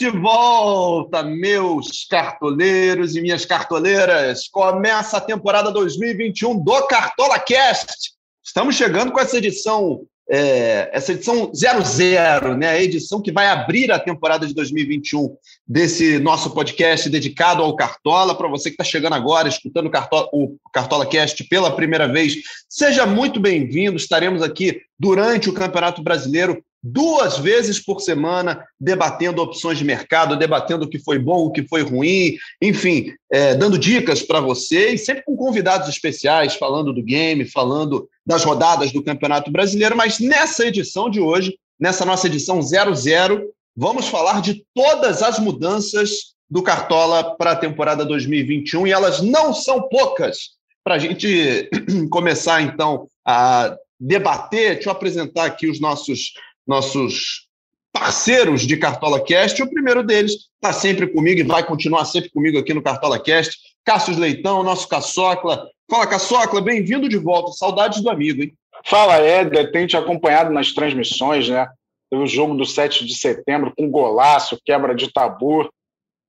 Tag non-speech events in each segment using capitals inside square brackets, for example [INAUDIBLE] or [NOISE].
De volta, meus cartoleiros e minhas cartoleiras. Começa a temporada 2021 do Cartola Cast. Estamos chegando com essa edição, é, essa edição 00, né? A edição que vai abrir a temporada de 2021 desse nosso podcast dedicado ao Cartola. Para você que está chegando agora, escutando o Cartola, o Cartola Cast pela primeira vez, seja muito bem-vindo. Estaremos aqui durante o Campeonato Brasileiro duas vezes por semana, debatendo opções de mercado, debatendo o que foi bom, o que foi ruim, enfim, é, dando dicas para vocês, sempre com convidados especiais, falando do game, falando das rodadas do Campeonato Brasileiro. Mas nessa edição de hoje, nessa nossa edição 00, vamos falar de todas as mudanças do Cartola para a temporada 2021 e elas não são poucas. Para a gente [CLEARS THROAT] começar, então, a debater, deixa eu apresentar aqui os nossos nossos parceiros de Cartola Cast. O primeiro deles está sempre comigo e vai continuar sempre comigo aqui no Cartola Cast. Cássio Leitão, nosso Caçocla. Fala, Caçocla, bem-vindo de volta. Saudades do amigo, hein? Fala, Éder. Tenho te acompanhado nas transmissões, né? Teve o jogo do 7 de setembro com golaço, quebra de tabu.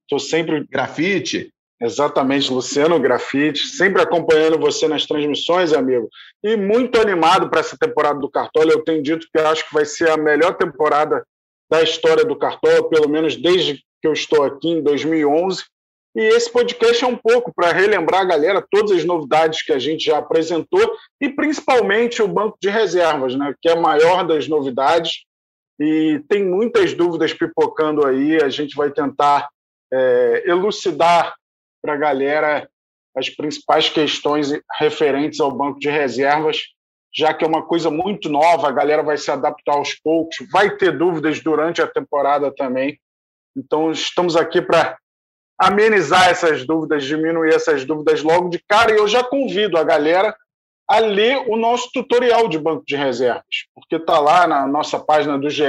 Estou sempre. Grafite. Exatamente, Luciano Grafite, sempre acompanhando você nas transmissões, amigo. E muito animado para essa temporada do Cartola. Eu tenho dito que acho que vai ser a melhor temporada da história do Cartola, pelo menos desde que eu estou aqui em 2011. E esse podcast é um pouco para relembrar a galera todas as novidades que a gente já apresentou e principalmente o banco de reservas, né, que é a maior das novidades. E tem muitas dúvidas pipocando aí. A gente vai tentar é, elucidar para a galera as principais questões referentes ao banco de reservas, já que é uma coisa muito nova, a galera vai se adaptar aos poucos, vai ter dúvidas durante a temporada também. Então, estamos aqui para amenizar essas dúvidas, diminuir essas dúvidas logo de cara, e eu já convido a galera a ler o nosso tutorial de banco de reservas, porque está lá na nossa página do GE,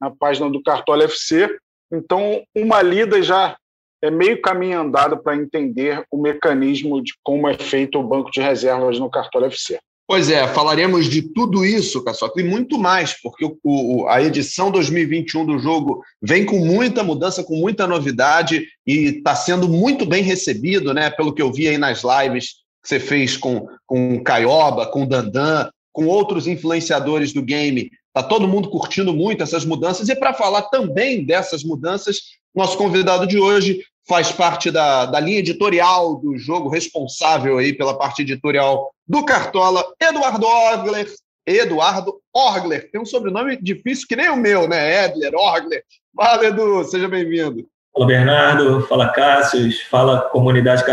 na página do Cartola FC. Então, uma lida já é meio caminho andado para entender o mecanismo de como é feito o banco de reservas no Cartola FC. Pois é, falaremos de tudo isso, Caçoca, e muito mais, porque o, o, a edição 2021 do jogo vem com muita mudança, com muita novidade e está sendo muito bem recebido, né? Pelo que eu vi aí nas lives que você fez com, com Caioba, com Dandan, com outros influenciadores do game. Está todo mundo curtindo muito essas mudanças. E para falar também dessas mudanças, nosso convidado de hoje faz parte da, da linha editorial do jogo, responsável aí pela parte editorial do Cartola, Eduardo Orgler. Eduardo Orgler, tem um sobrenome difícil que nem o meu, né? Edler, Orgler. Fala, Edu, seja bem-vindo. Fala, Bernardo. Fala, Cássio. Fala, comunidade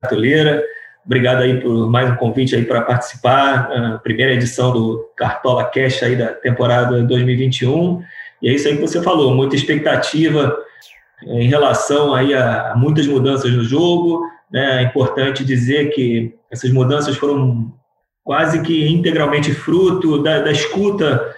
cartoleira. Obrigado aí por mais um convite aí para participar, a primeira edição do Cartola Cash aí da temporada 2021. E é isso aí que você falou, muita expectativa em relação aí a, muitas mudanças no jogo. Né? É importante dizer que essas mudanças foram quase que integralmente fruto da, da escuta,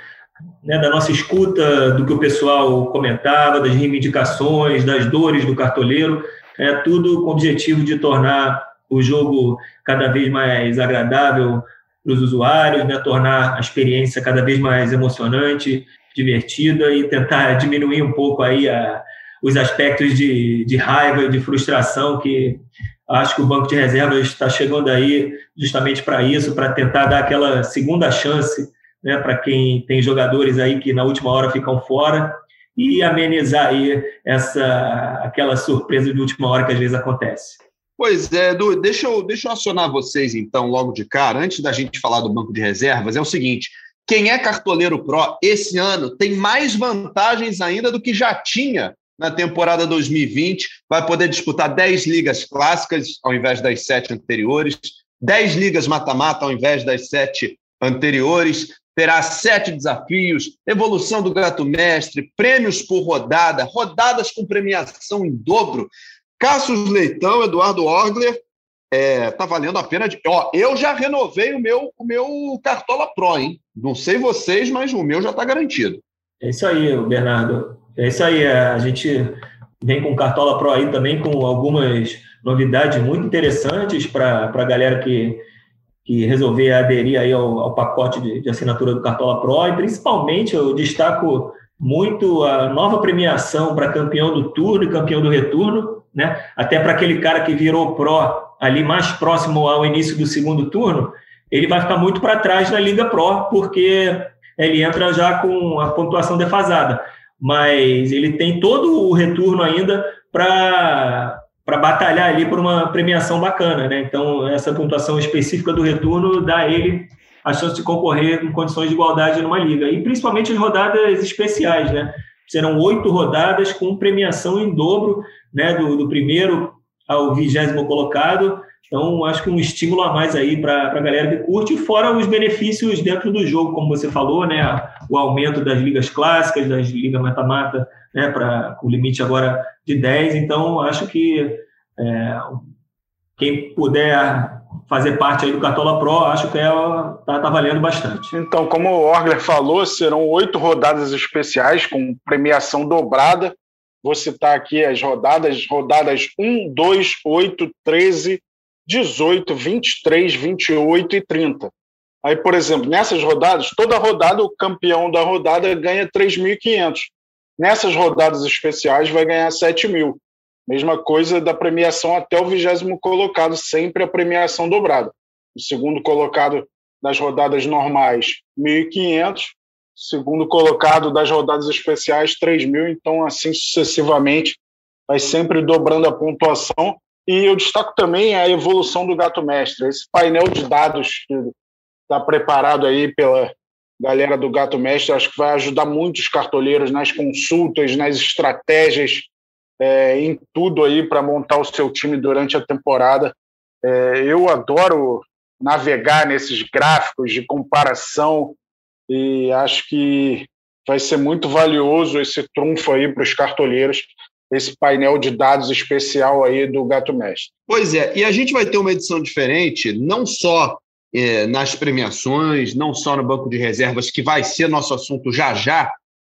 né? da nossa escuta do que o pessoal comentava, das reivindicações, das dores do cartoleiro, é tudo com o objetivo de tornar o jogo cada vez mais agradável para os usuários, né? tornar a experiência cada vez mais emocionante, divertida e tentar [LAUGHS] diminuir um pouco aí a, os aspectos de, de raiva e de frustração que acho que o banco de reservas está chegando aí justamente para isso, para tentar dar aquela segunda chance né, para quem tem jogadores aí que na última hora ficam fora e amenizar aí essa aquela surpresa de última hora que às vezes acontece. Pois é, Edu, deixa eu, deixa eu acionar vocês então logo de cara, antes da gente falar do banco de reservas, é o seguinte, quem é cartoleiro pro esse ano tem mais vantagens ainda do que já tinha na temporada 2020, vai poder disputar 10 ligas clássicas ao invés das sete anteriores, 10 ligas mata-mata ao invés das sete anteriores, terá sete desafios, evolução do gato mestre, prêmios por rodada, rodadas com premiação em dobro. Cassius Leitão, Eduardo Orgler, é, tá valendo a pena de. Ó, eu já renovei o meu, o meu Cartola Pro, hein? Não sei vocês, mas o meu já está garantido. É isso aí, Bernardo. É isso aí, é, a gente vem com Cartola Pro aí também com algumas novidades muito interessantes para a galera que, que resolver aderir aí ao, ao pacote de, de, assinatura do Cartola Pro e principalmente eu destaco muito a nova premiação para campeão do turno e campeão do retorno, né? Até para aquele cara que virou pró ali mais próximo ao início do segundo turno, ele vai ficar muito para trás na Liga Pro, porque ele entra já com a pontuação defasada. Mas ele tem todo o retorno ainda para para batalhar ali por uma premiação bacana, né? Então, essa pontuação específica do retorno dá a ele a chance de concorrer em condições de igualdade numa liga. E principalmente as rodadas especiais, né? Serão oito rodadas com premiação em dobro, né? Do, do primeiro ao vigésimo colocado. Então, acho que um estímulo a mais aí para a galera que curte, fora os benefícios dentro do jogo, como você falou, né? O aumento das ligas clássicas, das ligas mata-mata, né? Para o limite agora de 10. Então, acho que é, quem puder fazer parte aí do Cartola Pro, acho que está é, tá valendo bastante. Então, como o Orgler falou, serão oito rodadas especiais com premiação dobrada. Vou citar aqui as rodadas, rodadas 1, 2, 8, 13, 18, 23, 28 e 30. Aí, por exemplo, nessas rodadas, toda rodada, o campeão da rodada ganha 3.500. Nessas rodadas especiais, vai ganhar 7 mil. Mesma coisa da premiação até o vigésimo colocado, sempre a premiação dobrada. O segundo colocado das rodadas normais, 1.500. Segundo colocado das rodadas especiais, 3.000. Então, assim sucessivamente, vai sempre dobrando a pontuação. E eu destaco também a evolução do Gato Mestre. Esse painel de dados que está preparado aí pela galera do Gato Mestre, acho que vai ajudar muito os cartoleiros nas consultas, nas estratégias é, em tudo aí para montar o seu time durante a temporada. É, eu adoro navegar nesses gráficos de comparação e acho que vai ser muito valioso esse trunfo aí para os cartoleiros, esse painel de dados especial aí do Gato Mestre. Pois é, e a gente vai ter uma edição diferente, não só é, nas premiações, não só no banco de reservas, que vai ser nosso assunto já já,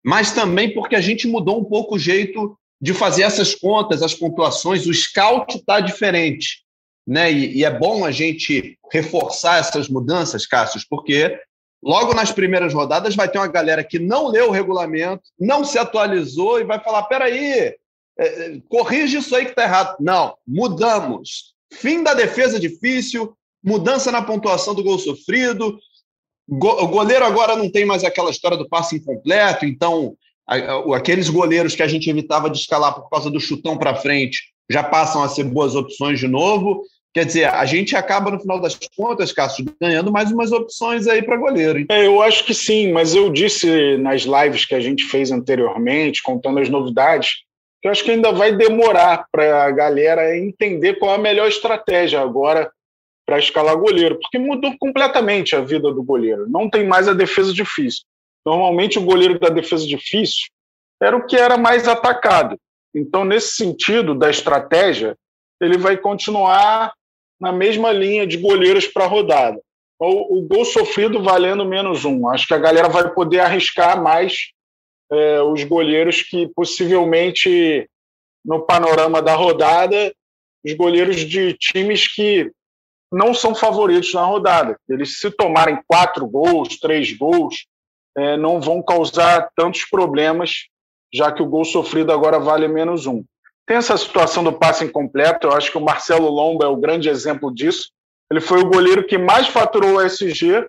mas também porque a gente mudou um pouco o jeito de fazer essas contas, as pontuações, o scout está diferente. Né? E, e, é bom a gente reforçar essas mudanças, Cássio, porque logo nas primeiras rodadas vai ter uma galera que não leu o regulamento, não se atualizou e vai falar: peraí, é, corrige isso aí que está errado. Não, mudamos. Fim da defesa difícil, mudança na pontuação do gol sofrido. o goleiro agora não tem mais aquela história do passe incompleto, então aqueles goleiros que a gente evitava de escalar por causa do chutão para frente já passam a ser boas opções de novo. Quer dizer, a gente acaba, no final das contas, Cássio, ganhando mais umas opções aí para goleiro. É, eu acho que sim, mas eu disse nas lives que a gente fez anteriormente, contando as novidades, eu acho que ainda vai demorar para a galera entender qual é a melhor estratégia agora para escalar goleiro, porque mudou completamente a vida do goleiro. Não tem mais a defesa difícil. Normalmente, o goleiro da defesa difícil era o que era mais atacado. Então, nesse sentido da estratégia, ele vai continuar na mesma linha de goleiros para a rodada. O, o, gol sofrido valendo menos um. Acho que a galera vai poder arriscar mais é, os goleiros que possivelmente, no panorama da rodada, os goleiros de times que não são favoritos na rodada. Eles, se tomarem quatro gols, três gols, é, não vão causar tantos problemas, já que o gol sofrido agora vale menos um. Tem essa situação do passe incompleto, eu acho que o Marcelo Lomba é o grande exemplo disso. Ele foi o goleiro que mais faturou o SG,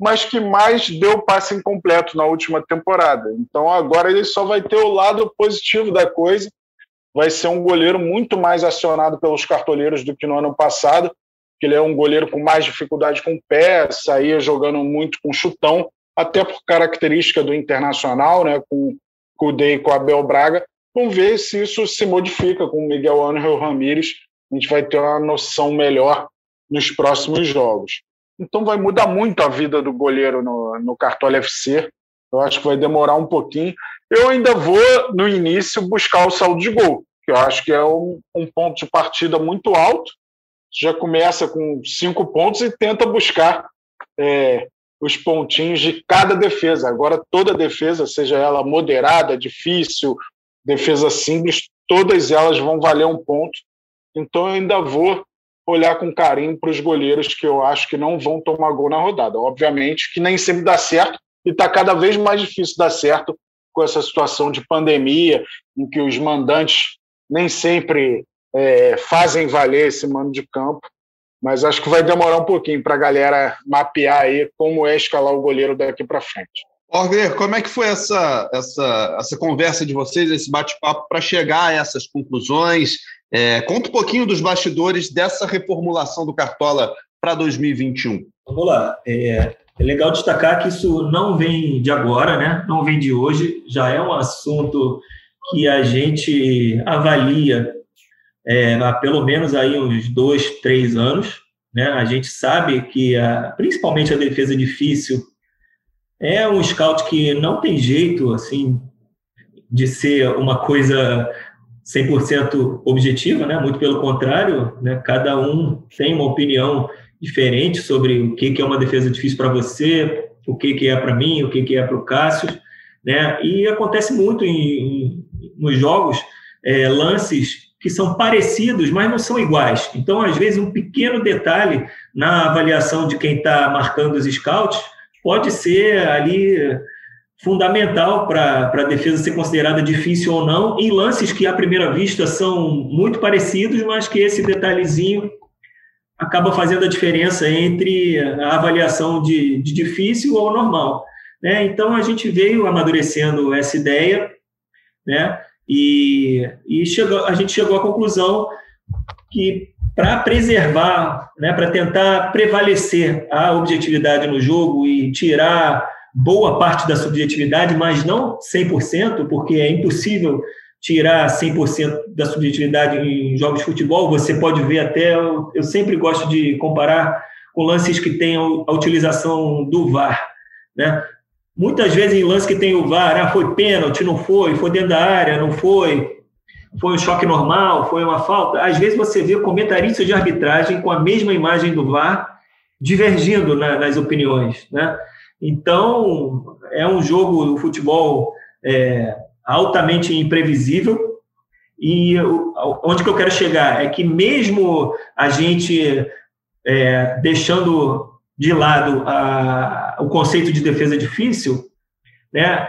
mas que mais deu passe incompleto na última temporada. Então agora ele só vai ter o lado positivo da coisa. Vai ser um goleiro muito mais acionado pelos cartoleiros do que no ano passado, que ele é um goleiro com mais dificuldade com o pé, saía jogando muito com chutão até por característica do internacional, né, com, o e com Abel Braga. Vamos ver se isso se modifica com o Miguel Ángel Ramírez. A gente vai ter uma noção melhor nos próximos jogos. Então vai mudar muito a vida do goleiro no, no Cartola FC. Eu acho que vai demorar um pouquinho. Eu ainda vou, no início, buscar o saldo de gol, que eu acho que é um, um ponto de partida muito alto. Já começa com cinco pontos e tenta buscar é, os pontinhos de cada defesa. Agora, toda defesa, seja ela moderada, difícil, defesa simples, todas elas vão valer um ponto. Então, eu ainda vou olhar com carinho para os goleiros que eu acho que não vão tomar gol na rodada. Obviamente que nem sempre dá certo e está cada vez mais difícil dar certo com essa situação de pandemia, em que os mandantes nem sempre é, fazem valer esse mando de campo. Mas acho que vai demorar um pouquinho para a galera mapear aí como é escalar o goleiro daqui para frente. Orger, como é que foi essa, essa, essa conversa de vocês, esse bate-papo, para chegar a essas conclusões? É, conta um pouquinho dos bastidores dessa reformulação do Cartola para 2021. Vamos lá. É, é legal destacar que isso não vem de agora, né? não vem de hoje, já é um assunto que a gente avalia é, há pelo menos aí uns dois, três anos. Né? A gente sabe que, a, principalmente a defesa difícil, é um scout que não tem jeito assim de ser uma coisa 100% objetiva, né? muito pelo contrário, né? cada um tem uma opinião diferente sobre o que, que é uma defesa difícil para você, o que, que é para mim, o que, que é para o Cássio. Né? E acontece muito em, em nos jogos é, lances que são parecidos, mas não são iguais. Então, às vezes, um pequeno detalhe na avaliação de quem está marcando os scouts pode ser ali fundamental para a defesa ser considerada difícil ou não, em lances que à primeira vista são muito parecidos, mas que esse detalhezinho acaba fazendo a diferença entre a avaliação de, de difícil ou normal. Né? Então a gente veio amadurecendo essa ideia, né? E, e chegou, a gente chegou à conclusão que para preservar, né, para tentar prevalecer a objetividade no jogo e tirar boa parte da subjetividade, mas não 100%, porque é impossível tirar 100% da subjetividade em jogos de futebol. Você pode ver até, eu sempre gosto de comparar com lances que têm a utilização do VAR, né? Muitas vezes em lance que tem o VAR, ah, foi pênalti, não foi, foi dentro da área, não foi, foi um choque normal, foi uma falta. Às vezes você vê comentaristas de arbitragem com a mesma imagem do VAR divergindo na, nas opiniões, né? Então, é um jogo do futebol é, altamente imprevisível. E onde que eu quero chegar é que mesmo a gente é, deixando de lado a, o conceito de defesa difícil, né,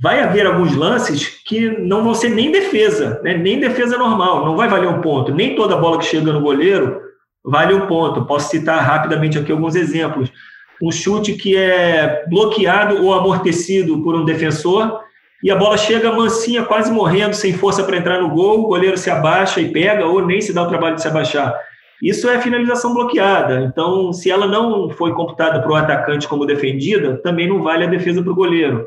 vai haver alguns lances que não vão ser nem defesa, né, nem defesa normal, não vai valer um ponto. Nem toda bola que chega no goleiro vale um ponto. Posso citar rapidamente aqui alguns exemplos um chute que é bloqueado ou amortecido por um defensor e a bola chega mansinha, quase morrendo, sem força para entrar no gol, o goleiro se abaixa e pega ou nem se dá o trabalho de se abaixar. Isso é finalização bloqueada. Então, se ela não foi computada para o atacante como defendida, também não vale a defesa para o goleiro.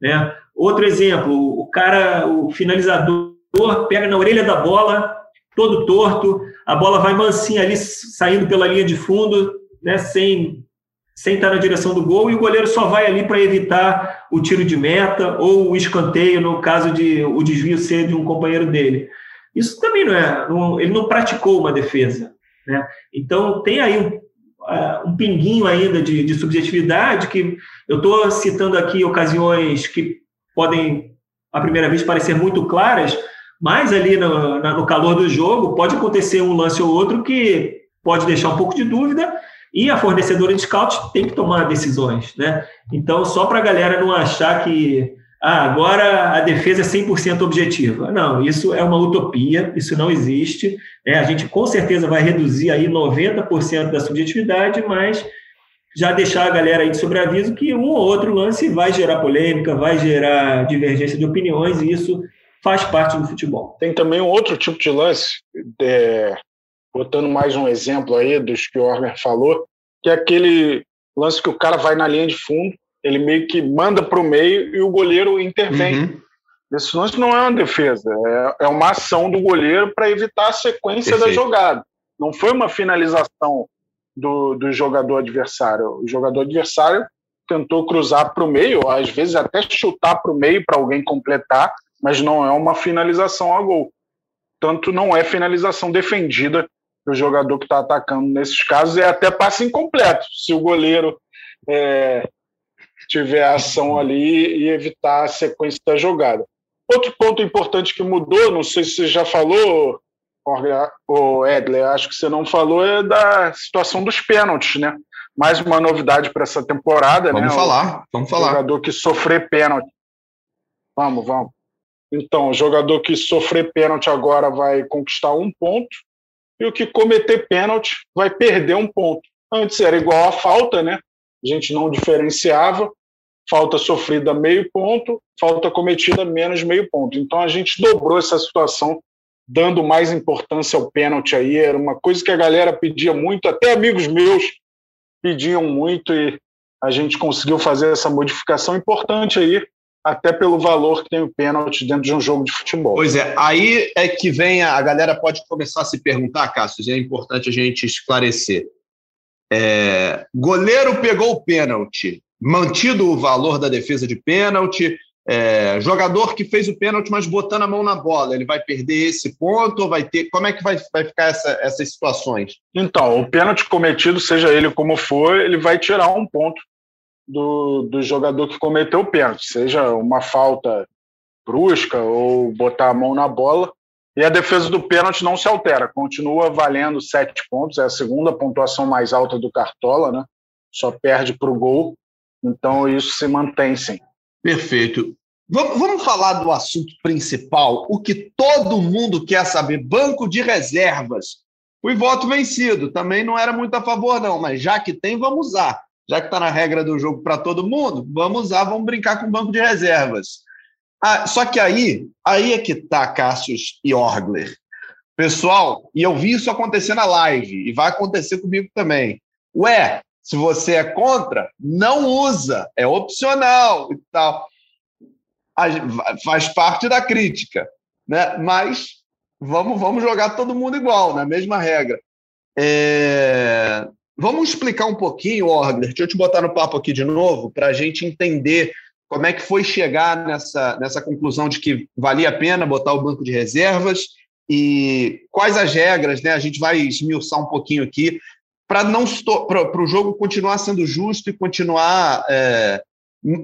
Né? Outro exemplo, o cara, o finalizador pega na orelha da bola, todo torto, a bola vai mansinha ali, saindo pela linha de fundo, né, sem sem estar na direção do gol, e o goleiro só vai ali para evitar o tiro de meta ou o escanteio, no caso de o desvio ser de um companheiro dele. Isso também não é, não, ele não praticou uma defesa. Né? Então, tem aí um, uh, um pinguinho ainda de, de subjetividade, que eu estou citando aqui ocasiões que podem, à primeira vista, parecer muito claras, mas ali no, no calor do jogo pode acontecer um lance ou outro que pode deixar um pouco de dúvida e a fornecedora de scout tem que tomar decisões, né? Então, só para a galera não achar que ah, agora a defesa é 100% objetiva. Não, isso é uma utopia, isso não existe. Né? A gente com certeza vai reduzir aí 90% da subjetividade, mas já deixar a galera aí de sobreaviso que um ou outro lance vai gerar polêmica, vai gerar divergência de opiniões, e isso faz parte do futebol. Tem também um outro tipo de lance, é, botando mais um exemplo aí dos que o Ormer falou, que é aquele lance que o cara vai na linha de fundo, ele meio que manda para o meio e o goleiro intervém. Uhum. Esse lance não é uma defesa, é, é uma ação do goleiro para evitar a sequência Perfeito. da jogada. Não foi uma finalização do, do jogador adversário. O jogador adversário tentou cruzar para o meio, às vezes até chutar para o meio para alguém completar, mas não é uma finalização a gol. Tanto não é finalização defendida o jogador que está atacando nesses casos é até passe incompleto, se o goleiro é, tiver ação ali e evitar a sequência da jogada. Outro ponto importante que mudou, não sei se você já falou, o Edler, acho que você não falou, é da situação dos pênaltis, né? Mais uma novidade para essa temporada, vamos né? Falar, vamos falar. Jogador que sofrer pênalti Vamos, vamos. Então, o jogador que sofrer pênalti agora vai conquistar um ponto e o que cometer pênalti vai perder um ponto. Antes era igual a falta, né? A gente não diferenciava. Falta sofrida meio ponto, falta cometida menos meio ponto. Então a gente dobrou essa situação, dando mais importância ao pênalti aí. Era uma coisa que a galera pedia muito, até amigos meus pediam muito e a gente conseguiu fazer essa modificação importante aí até pelo valor que tem o pênalti dentro de um jogo de futebol. Pois é, aí é que vem a, a galera pode começar a se perguntar, Cássio, e é importante a gente esclarecer. É, goleiro pegou o pênalti, mantido o valor da defesa de pênalti. É, jogador que fez o pênalti, mas botando a mão na bola, ele vai perder esse ponto ou vai ter. Como é que vai, vai ficar essa, essas situações? Então, o pênalti cometido, seja ele como for, ele vai tirar um ponto do, do jogador que cometeu o pênalti, seja uma falta brusca ou botar a mão na bola. E a defesa do pênalti não se altera, continua valendo sete pontos, é a segunda pontuação mais alta do Cartola, né? Só perde para o gol, então isso se mantém sim. Perfeito. Vamos falar do assunto principal, o que todo mundo quer saber: banco de reservas. Fui voto vencido, também não era muito a favor, não, mas já que tem, vamos usar já que está na regra do jogo para todo mundo, vamos usar, vamos brincar com o banco de reservas. Ah, só que aí, aí é que está Cássius e Orgler. Pessoal, e eu vi isso acontecer na live, e vai acontecer comigo também. Ué, se você é contra, não usa, é opcional e tal. Faz parte da crítica, né? Mas vamos, vamos jogar todo mundo igual, na mesma regra. É... Vamos explicar um pouquinho, Orgler, deixa eu te botar no papo aqui de novo, para a gente entender como é que foi chegar nessa, nessa conclusão de que valia a pena botar o banco de reservas e quais as regras, né? A gente vai esmiuçar um pouquinho aqui para não para o jogo continuar sendo justo e continuar é,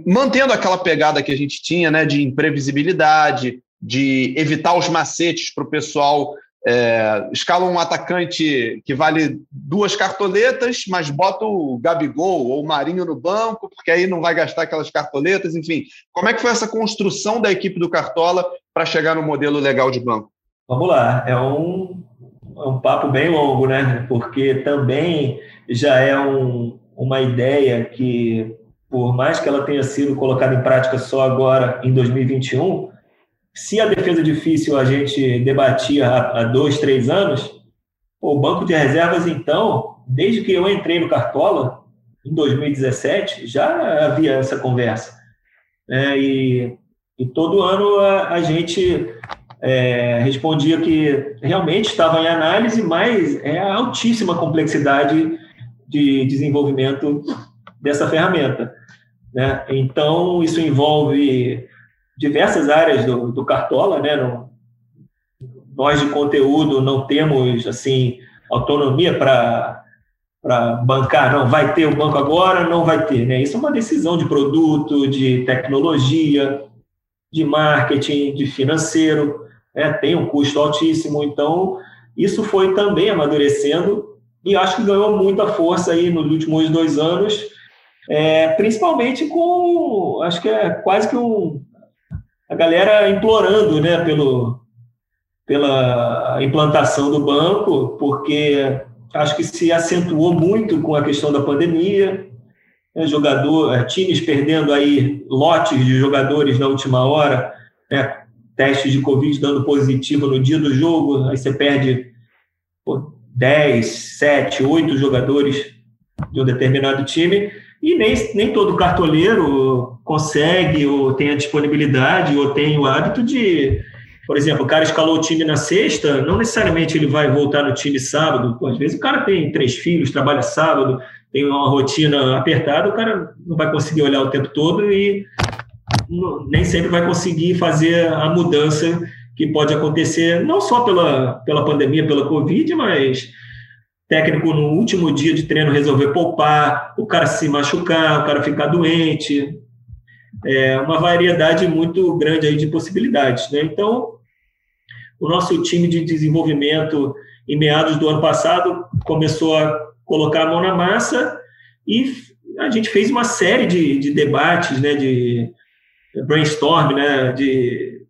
mantendo aquela pegada que a gente tinha, né? De imprevisibilidade, de evitar os macetes para o pessoal é, escala um atacante que vale duas cartoletas, mas bota o Gabigol ou o Marinho no banco, porque aí não vai gastar aquelas cartoletas, enfim. Como é que foi essa construção da equipe do Cartola para chegar no modelo legal de banco? Vamos lá, é um, é um papo bem longo, né? Porque também já é um, uma ideia que, por mais que ela tenha sido colocada em prática só agora, em 2021, se a defesa difícil a gente debatia há, dois, três anos, o banco de reservas, então, desde que eu entrei no Cartola, em 2017, já havia essa conversa. É, e, e, todo ano a, a gente é, respondia que realmente estava em análise, mas é a altíssima complexidade de desenvolvimento dessa ferramenta. Né? Então, isso envolve diversas áreas do, do Cartola, né? Nós de conteúdo não temos assim autonomia para para bancar, não vai ter o banco agora, não vai ter, né? Isso é uma decisão de produto, de tecnologia, de marketing, de financeiro, né? Tem um custo altíssimo, então isso foi também amadurecendo e acho que ganhou muita força aí nos últimos dois anos, é, principalmente com, acho que é quase que um a galera implorando né, pelo, pela implantação do banco, porque acho que se acentuou muito com a questão da pandemia, né, jogador, é, times perdendo aí lotes de jogadores na última hora, né, testes de Covid dando positivo no dia do jogo, aí você perde pô, 10, 7, 8 jogadores de um determinado time, e nem, nem todo cartoleiro consegue, ou tem a disponibilidade, ou tem o hábito de. Por exemplo, o cara escalou o time na sexta, não necessariamente ele vai voltar no time sábado. Às vezes o cara tem três filhos, trabalha sábado, tem uma rotina apertada, o cara não vai conseguir olhar o tempo todo e nem sempre vai conseguir fazer a mudança que pode acontecer, não só pela, pela pandemia, pela Covid, mas técnico no último dia de treino resolver poupar, o cara se machucar, o cara ficar doente, é uma variedade muito grande aí de possibilidades, né? Então, o nosso time de desenvolvimento em meados do ano passado começou a colocar a mão na massa e a gente fez uma série de, de debates, né, de brainstorm, né, de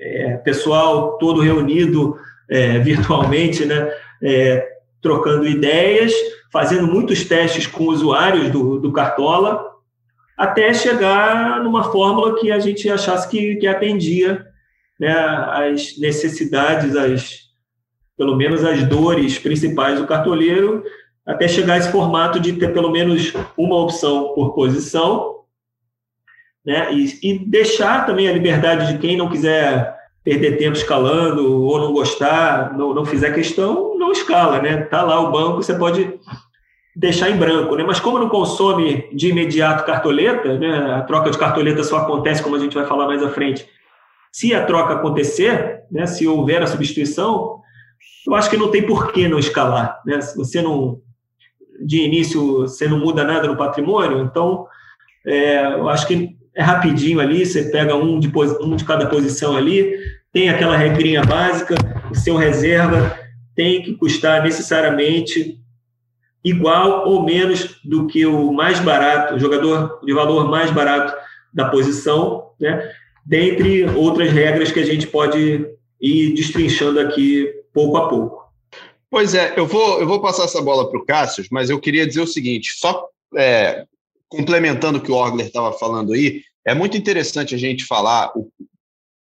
é, pessoal todo reunido é, [LAUGHS] virtualmente, né, é, trocando ideias, fazendo muitos testes com usuários do, do Cartola, até chegar numa fórmula que a gente achasse que, que atendia né, as necessidades, as, pelo menos as dores principais do cartoleiro, até chegar a esse formato de ter pelo menos uma opção por posição, né, e, e deixar também a liberdade de quem não quiser perder tempo escalando ou não gostar, não, não fizer questão, escala, né? Tá lá o banco, você pode deixar em branco, né? Mas como não consome de imediato cartoleta, né? A troca de cartoleta só acontece, como a gente vai falar mais à frente, se a troca acontecer, né, se houver a substituição, eu acho que não tem por que não escalar. Né? Se você não, de início, você não muda nada no patrimônio, então é, eu acho que é rapidinho ali, você pega um de, um de cada posição ali, tem aquela regrinha básica, o seu reserva tem que custar necessariamente igual ou menos do que o mais barato, o jogador de valor mais barato da posição, né? dentre outras regras que a gente pode ir destrinchando aqui pouco a pouco. Pois é, eu vou, eu vou passar essa bola para o Cássio, mas eu queria dizer o seguinte: só é, complementando o que o Orgler estava falando aí, é muito interessante a gente falar o,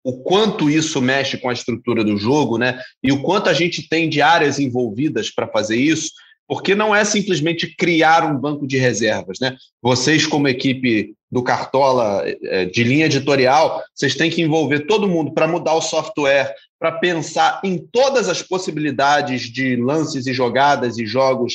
o quanto isso mexe com a estrutura do jogo, né? E o quanto a gente tem de áreas envolvidas para fazer isso porque não é simplesmente criar um banco de reservas, né? Vocês, como equipe do Cartola é, de linha editorial, vocês têm que envolver todo mundo para mudar o software, para pensar em todas as possibilidades de lances e jogadas e jogos,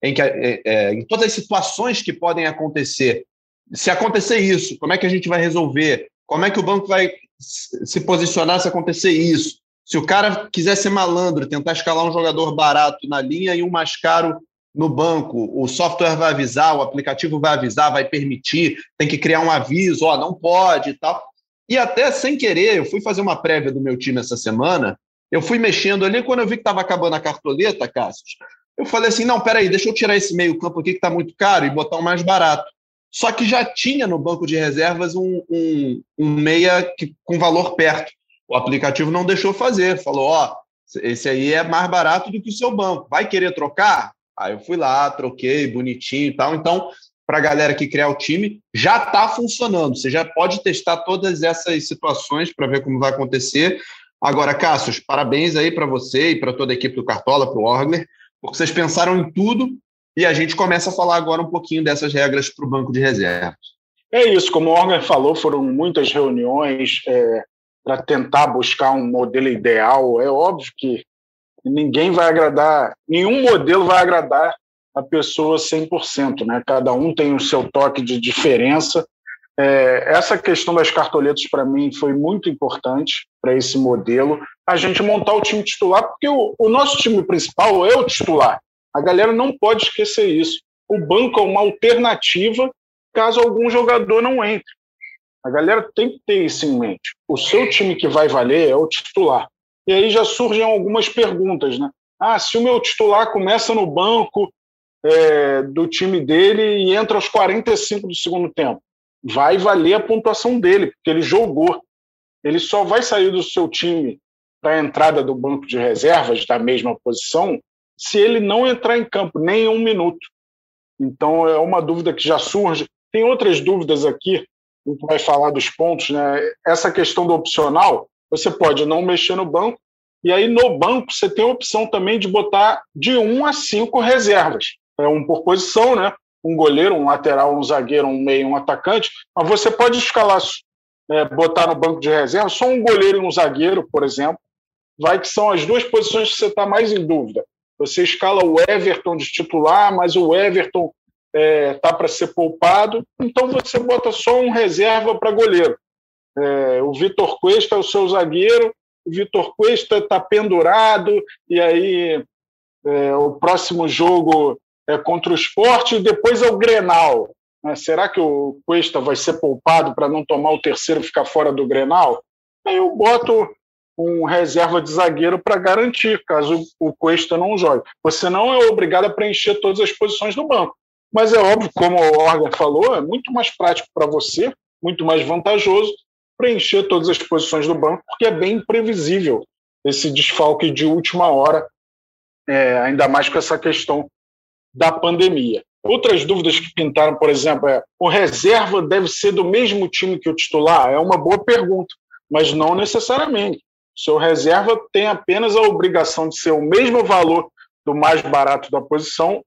em, que, é, é, em todas as situações que podem acontecer. Se acontecer isso, como é que a gente vai resolver? Como é que o banco vai se posicionar se acontecer isso? Se o cara quiser ser malandro, tentar escalar um jogador barato na linha e um mais caro no banco, o software vai avisar, o aplicativo vai avisar, vai permitir, tem que criar um aviso, ó, não pode e tal. E até sem querer, eu fui fazer uma prévia do meu time essa semana, eu fui mexendo ali, quando eu vi que estava acabando a cartoleta, Cássio, eu falei assim, não, peraí, deixa eu tirar esse meio campo aqui que está muito caro e botar um mais barato. Só que já tinha no banco de reservas um, um, um meia que, com valor perto. O aplicativo não deixou fazer, falou: ó, esse aí é mais barato do que o seu banco, vai querer trocar? Aí eu fui lá, troquei, bonitinho e tal. Então, para a galera que criar o time, já está funcionando. Você já pode testar todas essas situações para ver como vai acontecer. Agora, Cassius, parabéns aí para você e para toda a equipe do Cartola, para o Orgler, porque vocês pensaram em tudo e a gente começa a falar agora um pouquinho dessas regras para o banco de reservas. É isso, como o Orgler falou, foram muitas reuniões, é, para tentar buscar um modelo ideal. É óbvio que ninguém vai agradar, nenhum modelo vai agradar a pessoa 100%, né? Cada um tem o seu toque de diferença. É, essa questão das cartoletas para mim foi muito importante para esse modelo. A gente montar o time titular, porque o, o nosso time principal é o titular. A galera não pode esquecer isso. O banco é uma alternativa caso algum jogador não entre. A galera tem que ter isso em mente. O seu time que vai valer é o titular. E aí já surgem algumas perguntas, né? Ah, se o meu titular começa no banco é, do time dele e entra aos 45 do segundo tempo, vai valer a pontuação dele, porque ele jogou. Ele só vai sair do seu time para a entrada do banco de reservas da mesma posição se ele não entrar em campo nem um minuto. Então é uma dúvida que já surge. Tem outras dúvidas aqui a gente vai falar dos pontos, né? Essa questão do opcional, você pode não mexer no banco, e aí no banco você tem a opção também de botar de um a cinco reservas. É um por posição, né? Um goleiro, um lateral, um zagueiro, um meio, um atacante. Mas você pode escalar, é, botar no banco de reserva só um goleiro e um zagueiro, por exemplo. Vai que são as duas posições que você está mais em dúvida. Você escala o Everton de titular, mas o Everton está é, para ser poupado, então você bota só um reserva para goleiro. É, o Vitor Cuesta é o seu zagueiro, o Vitor Cuesta está pendurado, e aí é, o próximo jogo é contra o esporte, e depois é o Grenal. Né? Será que o Cuesta vai ser poupado para não tomar o terceiro e ficar fora do Grenal? Aí eu boto um reserva de zagueiro para garantir, caso o Cuesta não jogue. Você não é obrigado a preencher todas as posições do banco. Mas é óbvio, como o Orga falou, é muito mais prático para você muito mais vantajoso preencher todas as posições do banco, porque é bem imprevisível esse desfalque de última hora, é, ainda mais com essa questão da pandemia. Outras dúvidas que pintaram, por exemplo, é: o reserva deve ser do mesmo time que o titular? É uma boa pergunta, mas não necessariamente. Seu reserva tem apenas a obrigação de ser o mesmo valor do mais barato da posição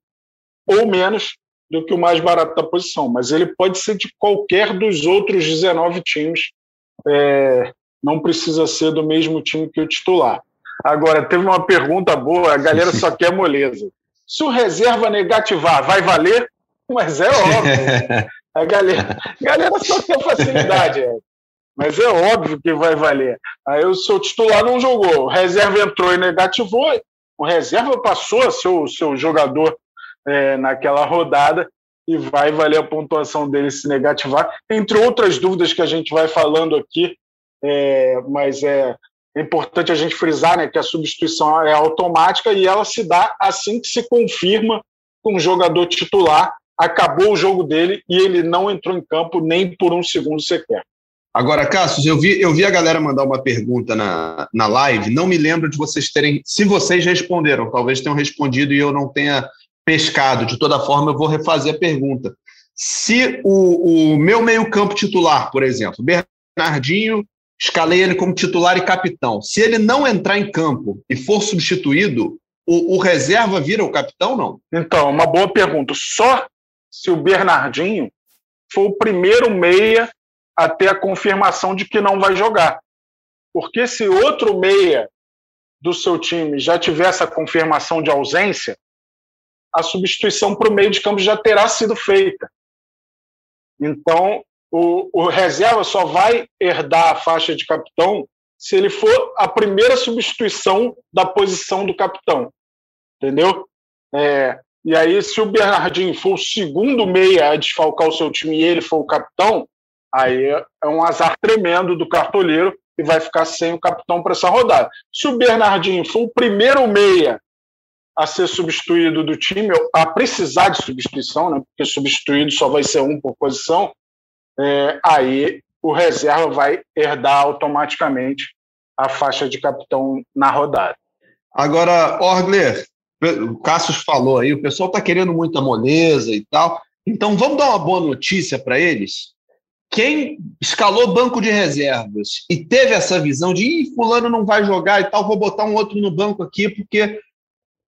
ou menos do que o mais barato da posição, mas ele pode ser de qualquer dos outros 19 times, é, não precisa ser do mesmo time que o titular. Agora, teve uma pergunta boa, a galera [LAUGHS] só quer moleza. Se o reserva negativar, vai valer? Mas é óbvio. [LAUGHS] A galera, a galera só quer facilidade. É. Mas é óbvio que vai valer. Aí o seu titular não jogou, o reserva entrou e negativou, o reserva passou a ser o seu jogador é, naquela rodada e vai valer a pontuação dele se negativar, entre outras dúvidas que a gente vai falando aqui, é, mas é, importante a gente frisar né, que a substituição é automática e ela se dá assim que se confirma com o jogador titular acabou o jogo dele e ele não entrou em campo nem por um segundo sequer. Agora, Cassius, eu vi, eu vi a galera mandar uma pergunta na, na live, não me lembro de vocês terem, se vocês responderam, talvez tenham respondido e eu não tenha pescado, de toda forma eu vou refazer a pergunta. Se o, o meu meio campo titular, por exemplo, Bernardinho, escalei ele como titular e capitão. Se ele não entrar em campo e for substituído, o, o reserva vira o capitão, não? Então, uma boa pergunta. Só se o Bernardinho for o primeiro meia a ter a confirmação de que não vai jogar. Porque se outro meia do seu time já tiver essa confirmação de ausência, a substituição para o meio de campo já terá sido feita. Então, o, o reserva só vai herdar a faixa de capitão se ele for a primeira substituição da posição do capitão. Entendeu? É, e aí, se o Bernardinho for o segundo meia a desfalcar o seu time e ele for o capitão, aí é um azar tremendo do cartoleiro e vai ficar sem o capitão para essa rodada. Se o Bernardinho for o primeiro meia a ser substituído do time, a precisar de substituição, né, porque substituído só vai ser um por posição, é, aí o reserva vai herdar automaticamente a faixa de capitão na rodada. Agora, Orgler, o Cassius falou aí, o pessoal está querendo muita moleza e tal. Então vamos dar uma boa notícia para eles. Quem escalou banco de reservas e teve essa visão de Ih, fulano não vai jogar e tal, vou botar um outro no banco aqui, porque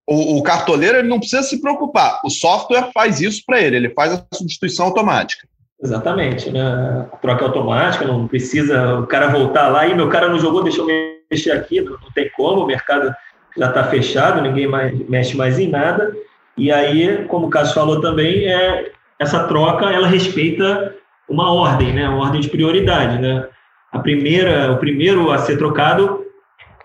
o, o cartoleiro ele não precisa se preocupar. O software faz isso para ele, ele faz a substituição automática. Exatamente, né? A troca é automática, não precisa o cara voltar lá e meu cara não jogou, deixa eu mexer aqui, não, tem como, o mercado já está fechado, ninguém mais, mexe mais em nada. E aí, como o Cássio falou também, é, essa troca ela respeita uma ordem, né? Uma ordem de prioridade, né? A primeira, o primeiro a ser trocado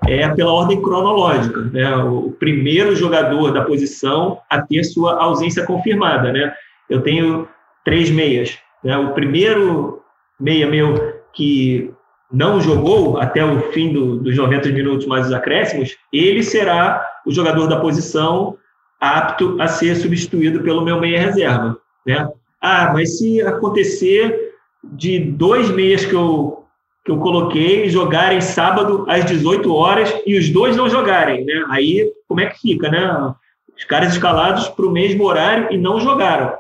é pela ordem cronológica, né? O primeiro jogador da posição a ter sua ausência confirmada, né? Eu tenho três meias, né? O primeiro meia meu que não jogou até o fim do, dos 90 minutos mais os acréscimos, ele será o jogador da posição apto a ser substituído pelo meu meia reserva, né? Ah, mas se acontecer de dois meias que eu, que eu coloquei jogarem sábado às 18 horas e os dois não jogarem, né? Aí como é que fica, né? Os caras escalados para o mesmo horário e não jogaram.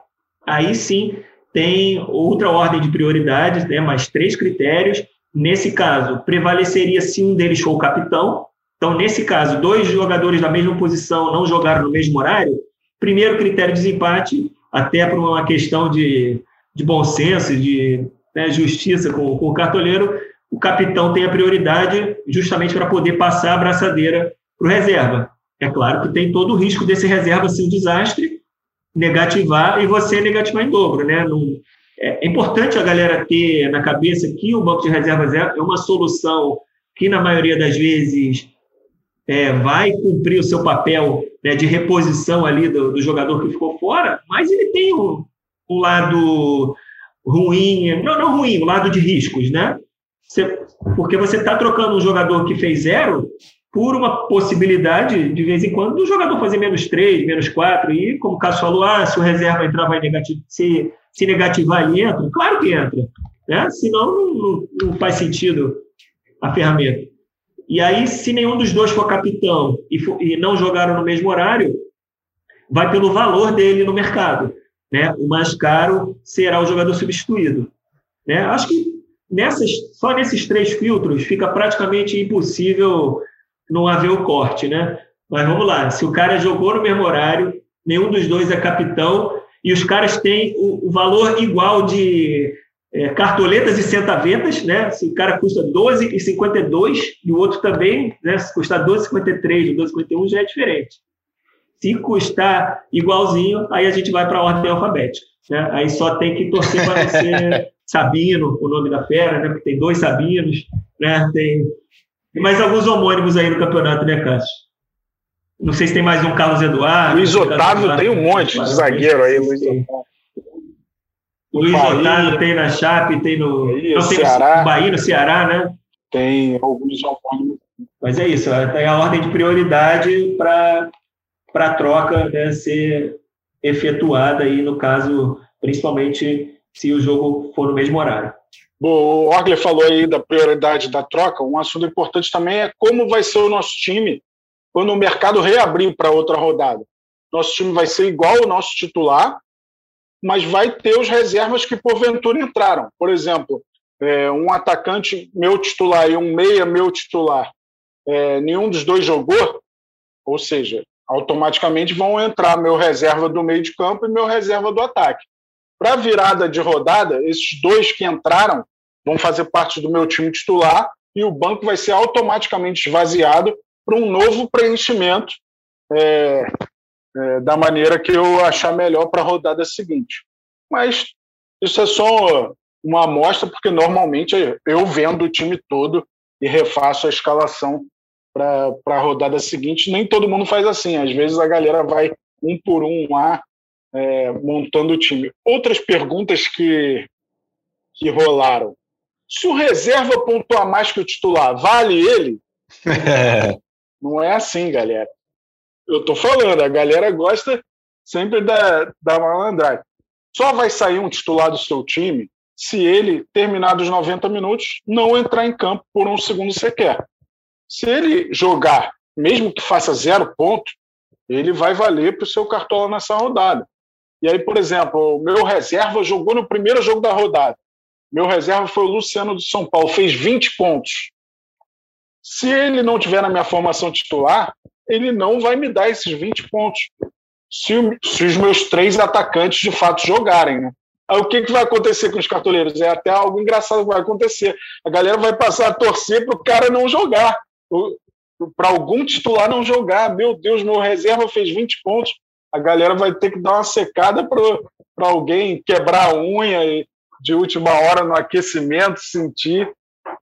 Aí sim tem outra ordem de prioridades, né, mais três critérios. Nesse caso, prevaleceria se um deles for o capitão. Então, nesse caso, dois jogadores da mesma posição não jogaram no mesmo horário. Primeiro critério de desempate, até por uma questão de, de bom senso, de né, justiça com, com o cartoleiro, o capitão tem a prioridade justamente para poder passar a braçadeira para o reserva. É claro que tem todo o risco desse reserva ser um desastre, negativar e você negativar em dobro, né? É, é importante a galera ter na cabeça que o banco de reservas é, é uma solução que, na maioria das vezes, é, vai cumprir o seu papel né, de reposição ali do, do, jogador que ficou fora, mas ele tem um, um lado ruim, não, não ruim, um lado de riscos, né? Você, porque você está trocando um jogador que fez zero por uma possibilidade, de vez em quando, do jogador fazer menos 3, menos 4, e como o Cássio falou, ah, se o reserva entrar, vai negativo, se, se negativar, ele entra. Claro que entra. né? senão não, não, não faz sentido a ferramenta. E aí, se nenhum dos dois for capitão e, for, e não jogaram no mesmo horário, vai pelo valor dele no mercado. Né? O mais caro será o jogador substituído. Né? Acho que nessas, só nesses três filtros fica praticamente impossível não haver o corte. Né? Mas vamos lá, se o cara jogou no mesmo horário, nenhum dos dois é capitão, e os caras têm o, o valor igual de é, cartoletas e centaventas, né? Se o cara custa 12,52 e o outro também, né? Se custar 12,53 ou 12,51 já é diferente. Se custar igualzinho, aí a gente vai para a ordem alfabética. Né? Aí só tem que torcer para ser [LAUGHS] Sabino, o nome da fera, né? Porque tem dois Sabinos, né? Tem, tem mais alguns homônimos aí no campeonato, né, Cássio? Não sei se tem mais um Carlos Eduardo. Luiz Otávio tem um monte de zagueiro aí, Luiz Otávio. Luiz Otávio tem na Chape, tem no, no Ceará. No Bahia, no Ceará, né? Tem alguns autônomos. Mas é isso, tem a ordem de prioridade para a troca né, ser efetuada aí, no caso, principalmente se o jogo for no mesmo horário. Bom, o Orgler falou aí da prioridade da troca. Um assunto importante também é como vai ser o nosso time quando o mercado reabrir para outra rodada. Nosso time vai ser igual ao nosso titular, mas vai ter os reservas que porventura entraram. Por exemplo, é, um atacante meu titular e um meia meu titular, é, nenhum dos dois jogou, ou seja, automaticamente vão entrar meu reserva do meio de campo e meu reserva do ataque. Para a virada de rodada, esses dois que entraram vão fazer parte do meu time titular e o banco vai ser automaticamente esvaziado para um novo preenchimento é, é, da maneira que eu achar melhor para a rodada seguinte. Mas isso é só uma amostra, porque normalmente eu vendo o time todo e refaço a escalação para a rodada seguinte. Nem todo mundo faz assim, às vezes a galera vai um por um lá é, montando o time. Outras perguntas que, que rolaram. Se o reserva pontuar mais que o titular, vale ele? [LAUGHS] Não é assim, galera eu tô falando, a galera gosta sempre da, da malandragem. Só vai sair um titular do seu time se ele, terminados os 90 minutos, não entrar em campo por um segundo sequer. Se ele jogar, mesmo que faça zero ponto, ele vai valer para o seu cartola nessa rodada. E aí, por exemplo, o meu reserva jogou no primeiro jogo da rodada. Meu reserva foi o Luciano do São Paulo, fez 20 pontos. Se ele não tiver na minha formação titular, ele não vai me dar esses 20 pontos. Se, se os meus três atacantes de fato jogarem, né? Aí o que, que vai acontecer com os cartoleiros? É até algo engraçado que vai acontecer. A galera vai passar a torcer para o cara não jogar, para algum titular não jogar. Meu Deus, meu reserva fez 20 pontos. A galera vai ter que dar uma secada para alguém quebrar a unha de última hora no aquecimento, sentir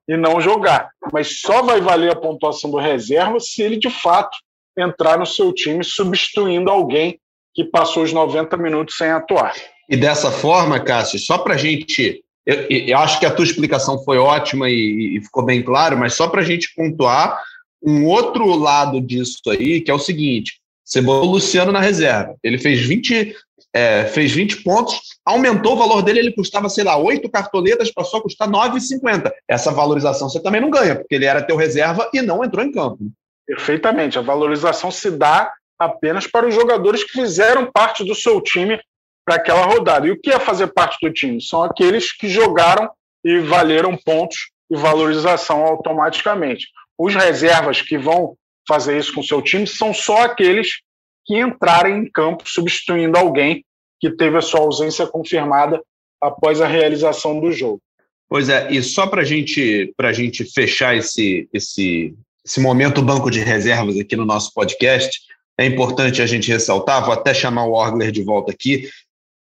e não jogar. Mas só vai valer a pontuação do reserva se ele de fato entrar no seu time substituindo alguém que passou os 90 minutos sem atuar. E dessa forma, Cássio, só para a gente. Eu, eu, acho que a tua explicação foi ótima e, e ficou bem claro, mas só para a gente pontuar um outro lado disso aí, que é o seguinte: você botou o Luciano na reserva, ele fez 20, é, fez 20 pontos, aumentou o valor dele, ele custava, sei lá, 8 cartoletas, passou a custar 9,50. Essa valorização você também não ganha, porque ele era teu reserva e não entrou em campo. Perfeitamente. A valorização se dá apenas para os jogadores que fizeram parte do seu time para aquela rodada. E o que é fazer parte do time? São aqueles que jogaram e valeram pontos e valorização automaticamente. Os reservas que vão fazer isso com o seu time são só aqueles que entrarem em campo substituindo alguém que teve a sua ausência confirmada após a realização do jogo. Pois é, e só para gente, a gente fechar esse, esse, esse momento banco de reservas aqui no nosso podcast, é importante a gente ressaltar, vou até chamar o Orgler de volta aqui,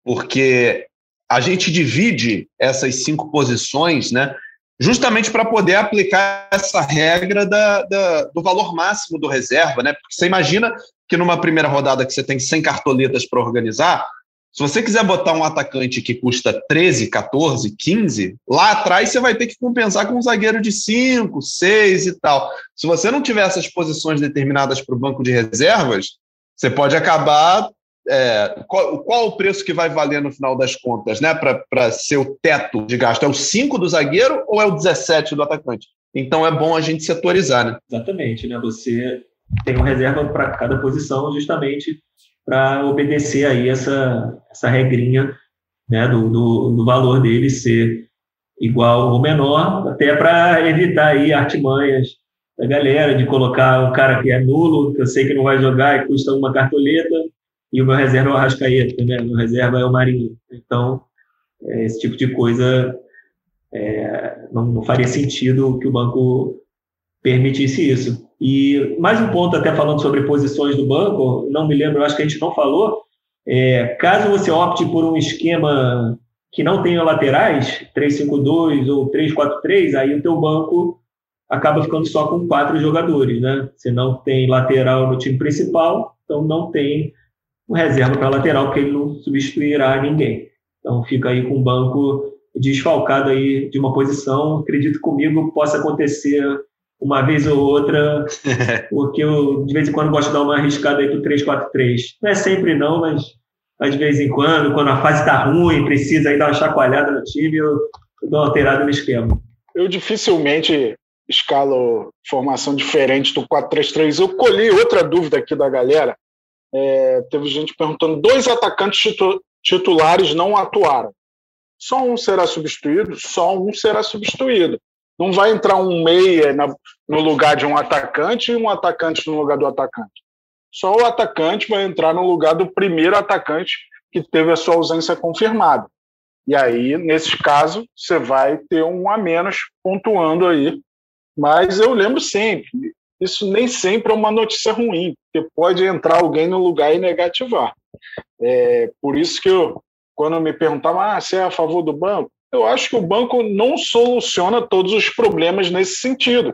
porque a gente divide essas cinco posições, né, justamente para poder aplicar essa regra da, da, do valor máximo do reserva, né? Porque você imagina que numa primeira rodada que você tem 100 cartoletas para organizar, se você quiser botar um atacante que custa 13, 14, 15, lá atrás você vai ter que compensar com um zagueiro de 5, 6 e tal. Se você não tiver essas posições determinadas para o banco de reservas, você pode acabar é, qual, qual, o preço que vai valer no final das contas, né? Para ser o teto de gasto? É o 5 do zagueiro ou é o 17 do atacante? Então é bom a gente setorizar, né? Exatamente, né? Você tem uma reserva para cada posição justamente para obedecer aí essa, essa regrinha né, do, do, do valor dele ser igual ou menor, até para evitar aí artimanhas da galera de colocar um cara que é nulo, que eu sei que não vai jogar e custa uma cartoleta, e o meu reserva é o Arrascaeta, né? O meu reserva é o Marinho. Então, é, esse tipo de coisa é, não, não, faria sentido que o banco permitisse isso. E mais um ponto, até falando sobre posições do banco, não me lembro, acho que a gente não falou, é, caso você opte por um esquema que não tenha laterais, 3-5-2 ou 3-4-3, aí o teu banco acaba ficando só com quatro jogadores, né? Você não tem lateral no time principal, então não tem um reserva para lateral, porque ele não substituirá ninguém. Então fica aí com o banco desfalcado aí de uma posição. Acredito comigo possa acontecer uma vez ou outra, [LAUGHS] porque eu de vez em quando gosto de dar uma arriscada aí para o 3-4-3. Não é sempre não, mas, mas de vez em quando, quando a fase está ruim, precisa aí dar uma chacoalhada no time, eu, eu dou uma alterada no esquema. Eu dificilmente escalo formação diferente do 4-3-3. Eu colhi outra dúvida aqui da galera. É, teve gente perguntando: dois atacantes titu titulares não atuaram. Só um será substituído? Só um será substituído. Não vai entrar um meia na, no lugar de um atacante e um atacante no lugar do atacante. Só o atacante vai entrar no lugar do primeiro atacante que teve a sua ausência confirmada. E aí, nesse caso, você vai ter um a menos pontuando aí. Mas eu lembro sempre, isso nem sempre é uma notícia ruim, porque pode entrar alguém no lugar e negativar. É, por isso que eu, quando me perguntavam, ah, você é a favor do banco? Eu acho que o banco não soluciona todos os problemas nesse sentido.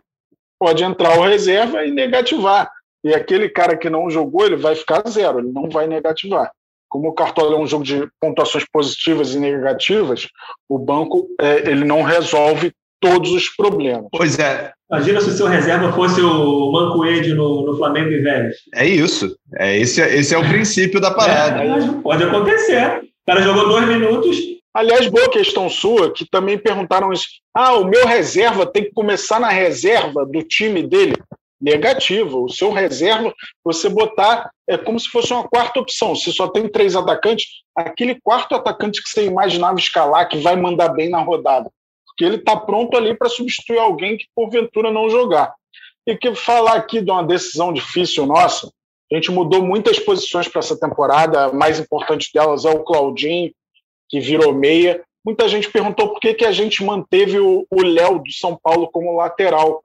Pode entrar o reserva e negativar. E aquele cara que não jogou, ele vai ficar zero, ele não vai negativar. Como o Cartola é um jogo de pontuações positivas e negativas, o banco é, ele não resolve todos os problemas. Pois é. Imagina se o seu reserva fosse o Mancoede no, no Flamengo e Vélez. É isso. É, esse, esse é o princípio da parada. É, pode acontecer. O cara jogou dois minutos. Aliás, boa questão sua, que também perguntaram isso. Ah, o meu reserva tem que começar na reserva do time dele. Negativo. O seu reserva, você botar, é como se fosse uma quarta opção. Se só tem três atacantes, aquele quarto atacante que você imaginava escalar, que vai mandar bem na rodada que ele está pronto ali para substituir alguém que porventura não jogar. E que falar aqui de uma decisão difícil nossa, a gente mudou muitas posições para essa temporada, a mais importante delas é o Claudinho, que virou meia. Muita gente perguntou por que, que a gente manteve o Léo do São Paulo como lateral.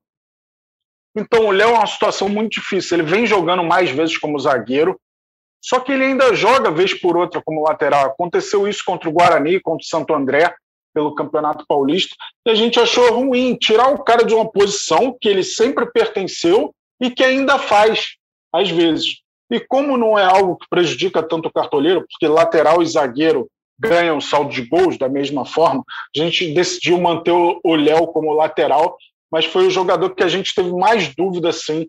Então, o Léo é uma situação muito difícil. Ele vem jogando mais vezes como zagueiro, só que ele ainda joga vez por outra como lateral. Aconteceu isso contra o Guarani, contra o Santo André pelo Campeonato Paulista, e a gente achou ruim tirar o cara de uma posição que ele sempre pertenceu e que ainda faz, às vezes. E como não é algo que prejudica tanto o cartoleiro, porque lateral e zagueiro ganham saldo de gols da mesma forma, a gente decidiu manter o Léo como lateral, mas foi o jogador que a gente teve mais dúvida, sim,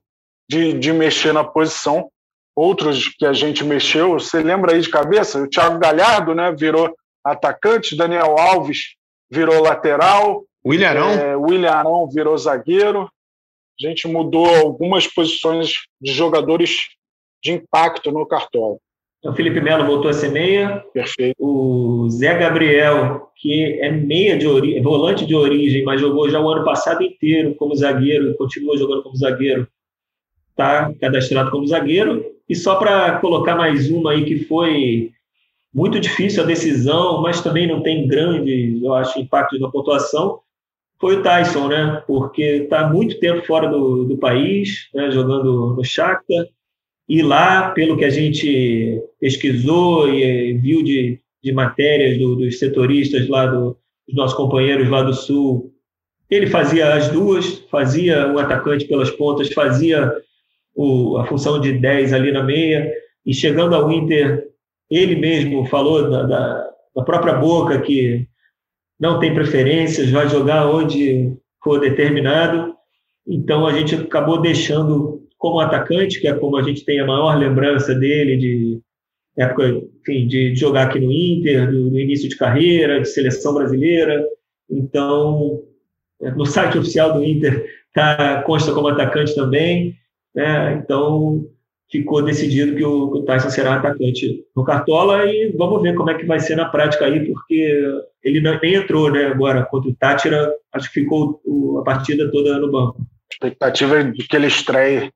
de, de mexer na posição. Outros que a gente mexeu, você lembra aí de cabeça? O Thiago Galhardo né, virou atacante, Daniel Alves virou lateral, William Arão, é, William Arão virou zagueiro. A gente mudou algumas posições de jogadores de impacto no cartola. O Felipe Melo voltou a ser meia. Perfeito. O Zé Gabriel, que é meia de origem, volante de origem, mas jogou já o ano passado inteiro como zagueiro, continua jogando como zagueiro, está cadastrado como zagueiro. E só para colocar mais uma aí que foi muito difícil a decisão, mas também não tem grande, eu acho, impacto na pontuação, foi o Tyson, né? Porque está muito tempo fora do, do país, né? jogando no Shakhtar, e lá, pelo que a gente pesquisou e viu de, de matérias do, dos setoristas lá, do, dos nossos companheiros lá do Sul, ele fazia as duas, fazia o atacante pelas pontas, fazia o, a função de 10 ali na meia, e chegando ao Inter ele mesmo falou da, da, da própria boca que não tem preferências, vai jogar onde for determinado. Então a gente acabou deixando como atacante, que é como a gente tem a maior lembrança dele de, época enfim, de jogar aqui no Inter, do, do início de carreira, de seleção brasileira. Então, é, no site oficial do Inter tá, consta como atacante também. Né? Então, ficou decidido que o, o Tyson será atacante no Cartola e vamos ver como é que vai ser na prática aí, porque ele não, nem entrou né, agora contra o Tátira, acho que ficou a partida toda no banco. Expectativa é de que ele estreie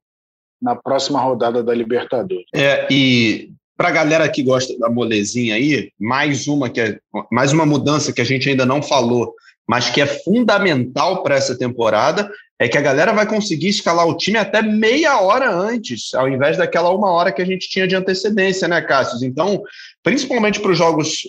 na próxima rodada da Libertadores. É, e para a galera que gosta da molezinha aí, mais uma que é, mais uma mudança que a gente ainda não falou, mas que é fundamental para essa temporada, é que a galera vai conseguir escalar o time até meia hora antes, ao invés daquela uma hora que a gente tinha de antecedência, né, Cássio? Então, principalmente para os jogos,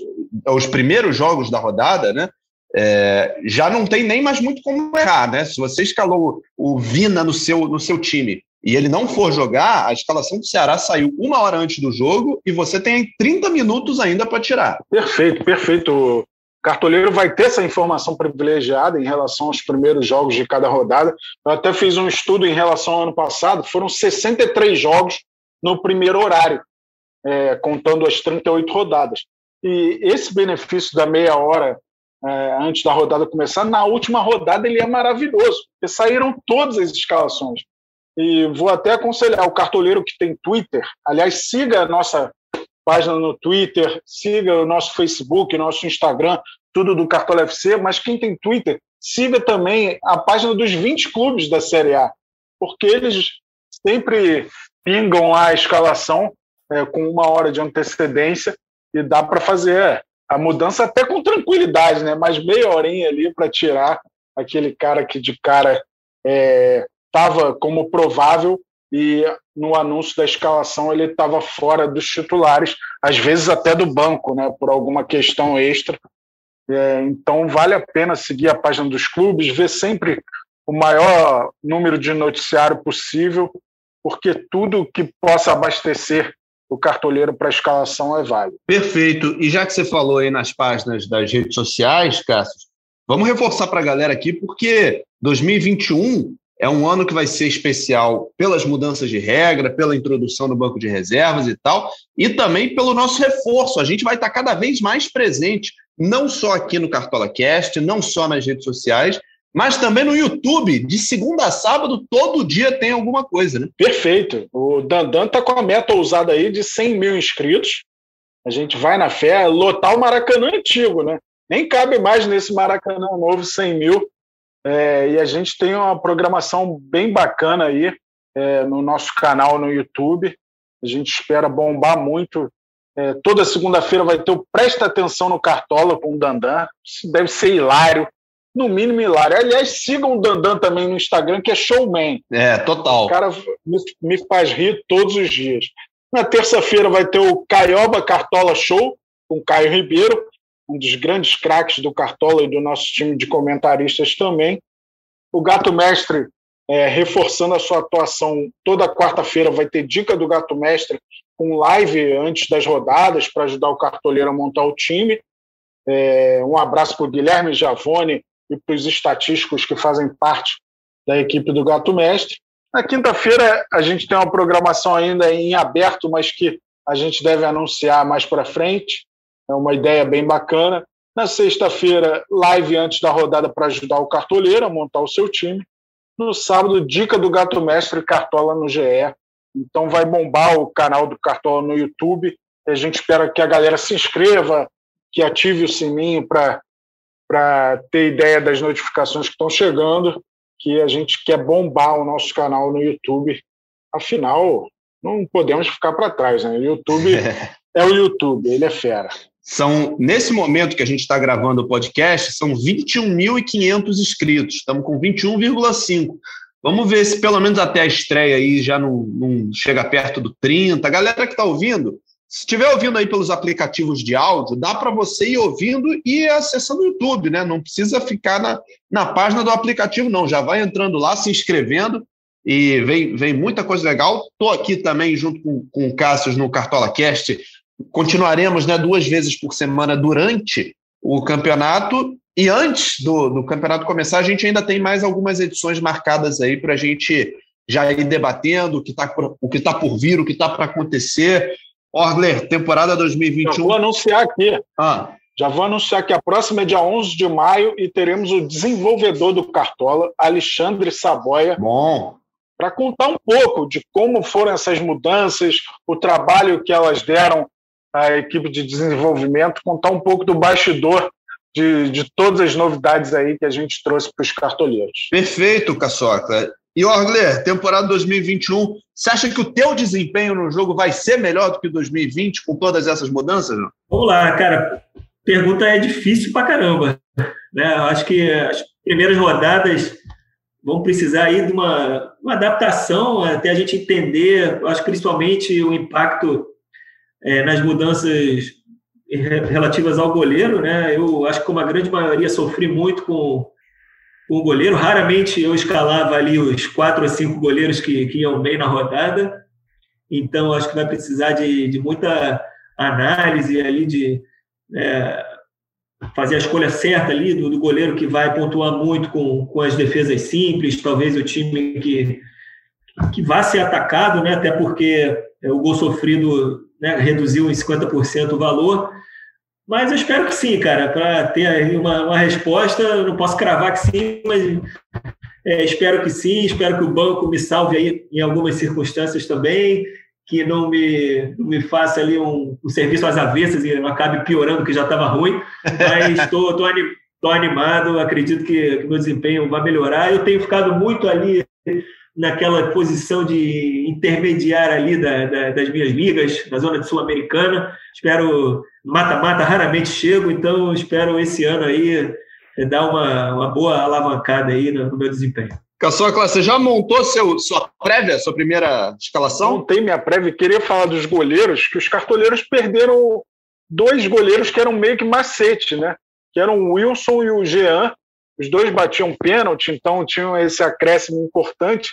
os primeiros jogos da rodada, né? É, já não tem nem mais muito como errar, né? Se você escalou o Vina no seu, no seu time e ele não for jogar, a escalação do Ceará saiu uma hora antes do jogo e você tem 30 minutos ainda para tirar. Perfeito, perfeito. Cartoleiro vai ter essa informação privilegiada em relação aos primeiros jogos de cada rodada. Eu até fiz um estudo em relação ao ano passado, foram 63 jogos no primeiro horário, é, contando as 38 rodadas. E esse benefício da meia hora é, antes da rodada começar, na última rodada ele é maravilhoso, porque saíram todas as escalações. E vou até aconselhar o cartoleiro que tem Twitter, aliás, siga a nossa página no Twitter, siga o nosso Facebook, nosso Instagram, tudo do Cartola FC, mas quem tem Twitter, siga também a página dos 20 clubes da Série A, porque eles sempre pingam a escalação é, com uma hora de antecedência e dá para fazer a mudança até com tranquilidade, né? Mas meia horinha ali para tirar aquele cara que de cara estava como provável e no anúncio da escalação ele estava fora dos titulares, às vezes até do banco, né, por alguma questão extra. É, então vale a pena seguir a página dos clubes, ver sempre o maior número de noticiário possível, porque tudo que possa abastecer o cartoleiro para a escalação é válido. Perfeito. E já que você falou aí nas páginas das redes sociais, Cássio, vamos reforçar para a galera aqui, porque 2021 é um ano que vai ser especial pelas mudanças de regra, pela introdução do banco de reservas e tal, e também pelo nosso reforço. A gente vai estar cada vez mais presente, não só aqui no Cartola Cast, não só nas redes sociais, mas também no YouTube. De segunda a sábado, todo dia tem alguma coisa, né? Perfeito. O Dandan está com a meta ousada aí de 100 mil inscritos. A gente vai na fé lotar o Maracanã antigo, né? Nem cabe mais nesse Maracanã novo 100 mil. É, e a gente tem uma programação bem bacana aí é, no nosso canal no YouTube. A gente espera bombar muito. É, toda segunda-feira vai ter o Presta Atenção no Cartola com o Dandan. Isso deve ser hilário. No mínimo hilário. Aliás, sigam o Dandan também no Instagram, que é showman. É, total. O cara me, me faz rir todos os dias. Na terça-feira vai ter o Caioba Cartola Show com o Caio Ribeiro um dos grandes craques do Cartola e do nosso time de comentaristas também. O Gato Mestre, é, reforçando a sua atuação, toda quarta-feira vai ter dica do Gato Mestre, com live antes das rodadas para ajudar o cartoleiro a montar o time. É, um abraço para o Guilherme Javone e para os estatísticos que fazem parte da equipe do Gato Mestre. Na quinta-feira, a gente tem uma programação ainda em aberto, mas que a gente deve anunciar mais para frente. É uma ideia bem bacana. Na sexta-feira, live antes da rodada para ajudar o cartoleiro a montar o seu time. No sábado, dica do Gato Mestre Cartola no GE. Então vai bombar o canal do Cartola no YouTube. A gente espera que a galera se inscreva, que ative o sininho para ter ideia das notificações que estão chegando, que a gente quer bombar o nosso canal no YouTube. Afinal, não podemos ficar para trás, né? O YouTube [LAUGHS] é o YouTube, ele é fera. São, nesse momento que a gente está gravando o podcast, são 21.500 inscritos. Estamos com 21,5. Vamos ver se pelo menos até a estreia aí já não, não chega perto do 30. A galera que está ouvindo, se estiver ouvindo aí pelos aplicativos de áudio, dá para você ir ouvindo e acessando o YouTube, né? Não precisa ficar na, na página do aplicativo, não. Já vai entrando lá, se inscrevendo e vem, vem muita coisa legal. Estou aqui também junto com, com o Cássio no Cartola Cast continuaremos né, duas vezes por semana durante o campeonato. E antes do, do campeonato começar, a gente ainda tem mais algumas edições marcadas aí para a gente já ir debatendo o que está tá por vir, o que está para acontecer. Orgler, temporada 2021. Já vou anunciar aqui. Ah. Já vou anunciar que a próxima é dia 11 de maio e teremos o desenvolvedor do Cartola, Alexandre Saboia. Bom. Para contar um pouco de como foram essas mudanças, o trabalho que elas deram à equipe de desenvolvimento, contar um pouco do bastidor de, de todas as novidades aí que a gente trouxe para os cartoleiros. Perfeito, Caçoca. E Orgler, temporada 2021, você acha que o teu desempenho no jogo vai ser melhor do que 2020 com todas essas mudanças? Não? Vamos lá, cara. Pergunta é difícil pra caramba. Né? Eu acho que as primeiras rodadas vão precisar aí de uma, uma adaptação até a gente entender, acho principalmente o impacto é, nas mudanças relativas ao goleiro, né? Eu acho que como a grande maioria sofri muito com com o goleiro. Raramente eu escalava ali os quatro ou cinco goleiros que, que iam bem na rodada. Então, acho que vai precisar de, de muita análise ali, de é, fazer a escolha certa ali do, do, goleiro que vai pontuar muito com, com as defesas simples, talvez o time que, que vá ser atacado, né? até porque o gol sofrido né, reduziu em 50% o valor. Mas eu espero que sim, cara, para ter aí uma, uma resposta. Não posso cravar que sim, mas é, espero que sim. Espero que o banco me salve aí em algumas circunstâncias também, que não me, não me faça ali um, um serviço às avessas e não acabe piorando, que já estava ruim. Mas estou tô, tô, animado, acredito que, que meu desempenho vai melhorar. Eu tenho ficado muito ali naquela posição de intermediário ali da, da, das minhas ligas, na zona de Sul-Americana. Espero mata-mata, raramente chego, então espero esse ano aí eh, dar uma, uma boa alavancada aí no, no meu desempenho. Caçoca, você já montou seu, sua prévia, sua primeira escalação? Montei minha prévia. Queria falar dos goleiros, que os cartoleiros perderam dois goleiros que eram meio que macete, né? Que eram o Wilson e o Jean. Os dois batiam pênalti, então tinham esse acréscimo importante.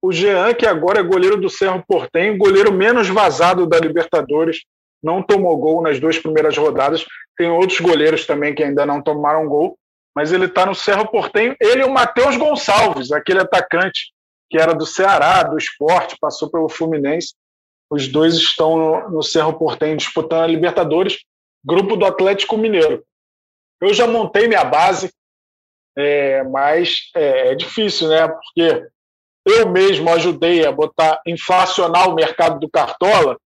O Jean, que agora é goleiro do Cerro Portenho, goleiro menos vazado da Libertadores, não tomou gol nas duas primeiras rodadas. Tem outros goleiros também que ainda não tomaram gol, mas ele está no Cerro Portenho. Ele e o Matheus Gonçalves, aquele atacante que era do Ceará, do esporte, passou pelo Fluminense. Os dois estão no, Cerro Portenho disputando a Libertadores, grupo do Atlético Mineiro. Eu já montei minha base, é, mas é, é difícil, né? Porque eu mesmo ajudei a botar inflacionar o mercado do Cartola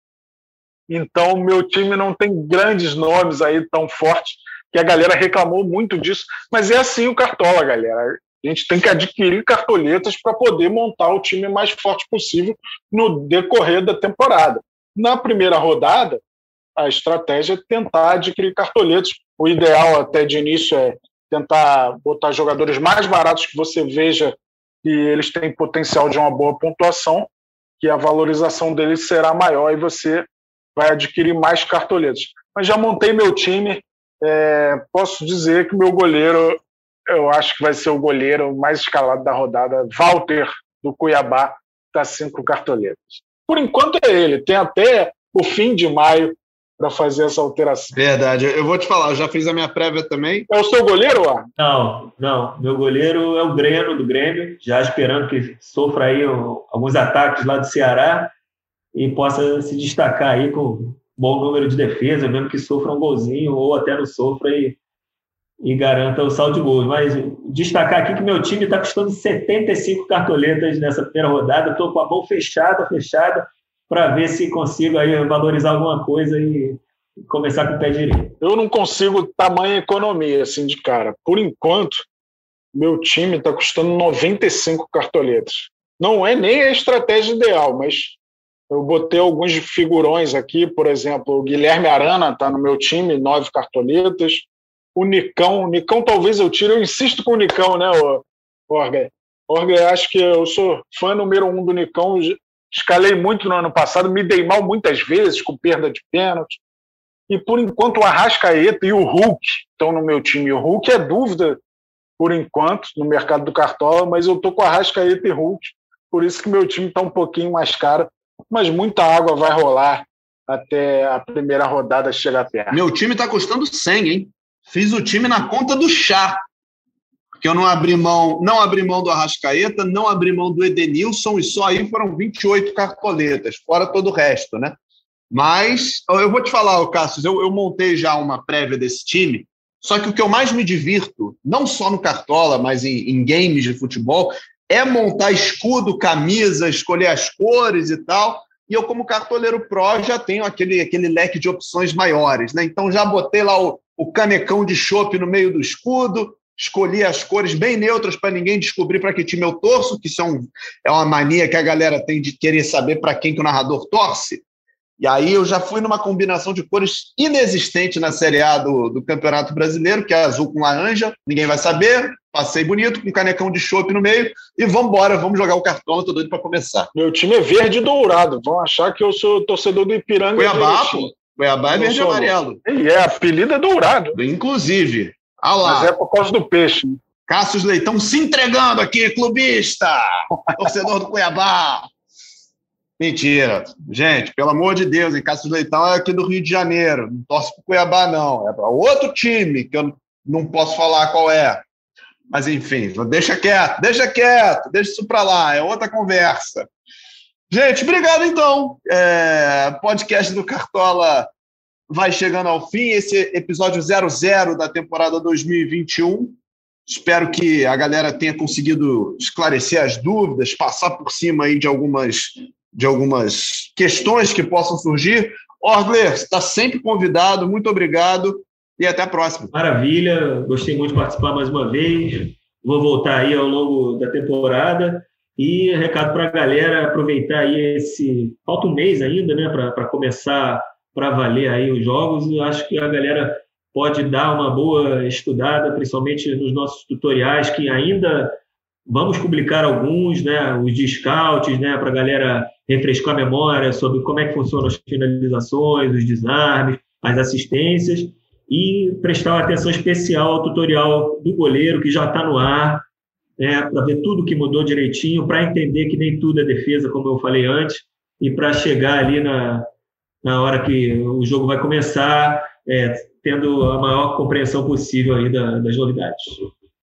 então, meu time não tem grandes nomes aí tão fortes, que a galera reclamou muito disso. Mas é assim o Cartola, galera. A gente tem que adquirir cartoletas para poder montar o time mais forte possível no decorrer da temporada. Na primeira rodada, a estratégia é tentar adquirir cartoletas. O ideal até de início é tentar botar jogadores mais baratos que você veja que eles têm potencial de uma boa pontuação, que a valorização deles será maior e você vai adquirir mais cartoletas. Mas já montei meu time, é, posso dizer que meu goleiro, eu acho que vai ser o goleiro mais escalado da rodada, Walter, do Cuiabá, está cinco cartoletas. Por enquanto é ele, tem até o fim de maio para fazer essa alteração. Verdade, eu vou te falar, eu já fiz a minha prévia também. É o seu goleiro, Ar? Não, não. Meu goleiro é o Breno, do Grêmio, já esperando que sofra aí alguns ataques lá do Ceará e possa se destacar aí com bom número de defesa, mesmo que sofra um golzinho ou até não sofra e, e garanta o saldo de gols. Mas destacar aqui que meu time está custando 75 cartoletas nessa primeira rodada. Estou com a mão fechada, fechada, para ver se consigo aí valorizar alguma coisa e começar com o pé direito. Eu não consigo tamanha economia assim de cara. Por enquanto, meu time está custando 95 cartoletas. Não é nem a estratégia ideal, mas eu botei alguns figurões aqui, por exemplo, o Guilherme Arana está no meu time, nove cartoletas. O Nicão, o Nicão talvez eu tire, eu insisto com o Nicão, né, Orga? Orga, acho que eu sou fã número um do Nicão, escalei muito no ano passado, me dei mal muitas vezes com perda de pênalti. E por enquanto o Arrascaeta e o Hulk estão no meu time. O Hulk é dúvida por enquanto no mercado do Cartola, mas eu tô com Arrascaeta e Hulk, por isso que meu time está um pouquinho mais caro mas muita água vai rolar até a primeira rodada chegar perto. Meu time está custando 100, hein? Fiz o time na conta do chá. Porque eu não abri mão, não abri mão do Arrascaeta, não abri mão do Edenilson e só aí foram 28 cartoletas, fora todo o resto, né? Mas eu vou te falar, Cássio, eu, eu montei já uma prévia desse time. Só que o que eu mais me divirto, não só no Cartola, mas em, em games de futebol, é montar escudo, camisa, escolher as cores e tal. E eu, como cartoleiro pro, já tenho aquele, aquele leque de opções maiores. Né? Então, já botei lá o, o canecão de chopp no meio do escudo, escolhi as cores bem neutras para ninguém descobrir para que time eu torço, que isso é, um, é uma mania que a galera tem de querer saber para quem que o narrador torce. E aí eu já fui numa combinação de cores inexistente na Série A do, do Campeonato Brasileiro, que é azul com laranja, ninguém vai saber. Passei bonito, com canecão de chopp no meio, e vamos embora, vamos jogar o cartão, tô doido para começar. Meu time é verde e dourado, vão achar que eu sou torcedor do Ipiranga. Cuiabá, pô. Cuiabá é verde e amarelo. E é, apelido é dourado. Inclusive. Ah lá. Mas é por causa do peixe. Cássio Leitão se entregando aqui, clubista, [LAUGHS] torcedor do Cuiabá. Mentira. Gente, pelo amor de Deus, em Cássio Leitão é aqui do Rio de Janeiro. Não torce para Cuiabá, não. É para outro time, que eu não posso falar qual é. Mas, enfim, deixa quieto, deixa quieto, deixa isso para lá, é outra conversa. Gente, obrigado então. É, podcast do Cartola vai chegando ao fim. Esse episódio 00 da temporada 2021. Espero que a galera tenha conseguido esclarecer as dúvidas, passar por cima aí de algumas de algumas questões que possam surgir. Orgler, está sempre convidado, muito obrigado e até a próxima. Maravilha, gostei muito de participar mais uma vez. Vou voltar aí ao longo da temporada. E recado para a galera aproveitar aí esse. Falta um mês ainda, né, para começar para valer aí os jogos. E acho que a galera pode dar uma boa estudada, principalmente nos nossos tutoriais, que ainda vamos publicar alguns, né, os de scouts, né, para a galera refrescar a memória sobre como é que funcionam as finalizações, os desarmes, as assistências e prestar atenção especial ao tutorial do goleiro que já está no ar, né, para ver tudo que mudou direitinho, para entender que nem tudo é defesa, como eu falei antes, e para chegar ali na, na hora que o jogo vai começar, é, tendo a maior compreensão possível aí da, das novidades.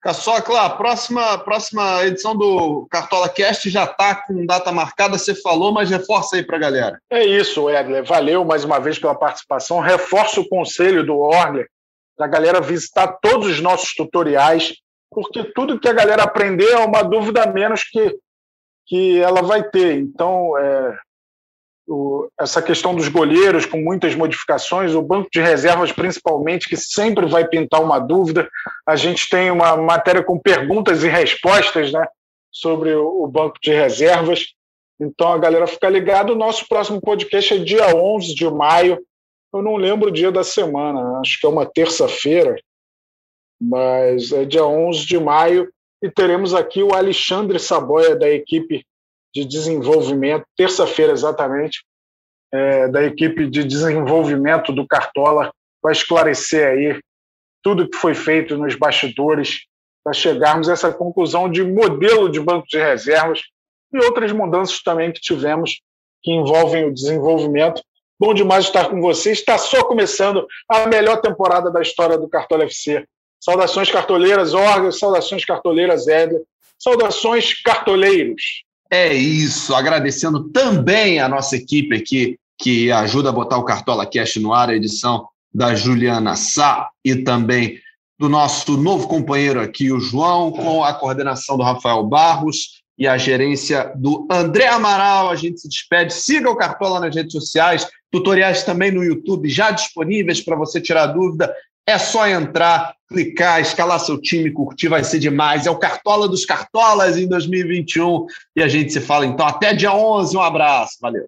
Caçocla, a próxima, próxima edição do Cartola Cast já está com data marcada, você falou, mas reforça aí para a galera. É isso, Edler. Valeu mais uma vez pela participação. Reforça o conselho do Orgler para a galera visitar todos os nossos tutoriais, porque tudo que a galera aprender é uma dúvida a menos que, que ela vai ter. Então, é, o, essa questão dos goleiros com muitas modificações, o banco de reservas principalmente, que sempre vai pintar uma dúvida. A gente tem uma matéria com perguntas e respostas né, sobre o, o banco de reservas. Então a galera fica ligada. O nosso próximo podcast é dia 11 de maio. Eu não lembro o dia da semana, acho que é uma terça-feira, mas é dia 11 de maio. E teremos aqui o Alexandre Saboia, da equipe de desenvolvimento, terça-feira exatamente, é, da equipe de desenvolvimento do Cartola, para esclarecer aí tudo que foi feito nos bastidores, para chegarmos a essa conclusão de modelo de banco de reservas e outras mudanças também que tivemos que envolvem o desenvolvimento. Bom demais estar com vocês. Está só começando a melhor temporada da história do Cartola FC. Saudações cartoleiras, órgãos, saudações cartoleiras, Éder, saudações cartoleiros. É isso, agradecendo também a nossa equipe aqui, que ajuda a botar o Cartola Cash no ar, a edição da Juliana Sá e também do nosso novo companheiro aqui, o João, com a coordenação do Rafael Barros e a gerência do André Amaral. A gente se despede. Siga o Cartola nas redes sociais, tutoriais também no YouTube já disponíveis para você tirar dúvida. É só entrar, clicar, escalar seu time, curtir, vai ser demais. É o Cartola dos Cartolas em 2021 e a gente se fala então até dia 11. Um abraço, valeu.